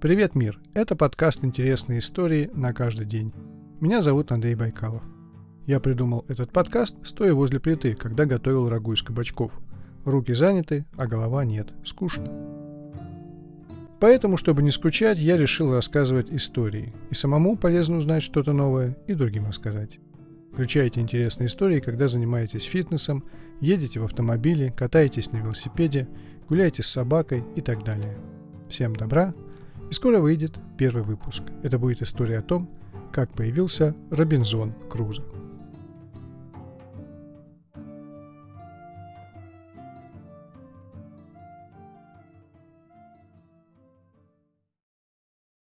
Привет, мир! Это подкаст «Интересные истории на каждый день». Меня зовут Андрей Байкалов. Я придумал этот подкаст, стоя возле плиты, когда готовил рагу из кабачков. Руки заняты, а голова нет. Скучно. Поэтому, чтобы не скучать, я решил рассказывать истории. И самому полезно узнать что-то новое, и другим рассказать. Включайте интересные истории, когда занимаетесь фитнесом, едете в автомобиле, катаетесь на велосипеде, гуляете с собакой и так далее. Всем добра! И скоро выйдет первый выпуск. Это будет история о том, как появился Робинзон Крузо.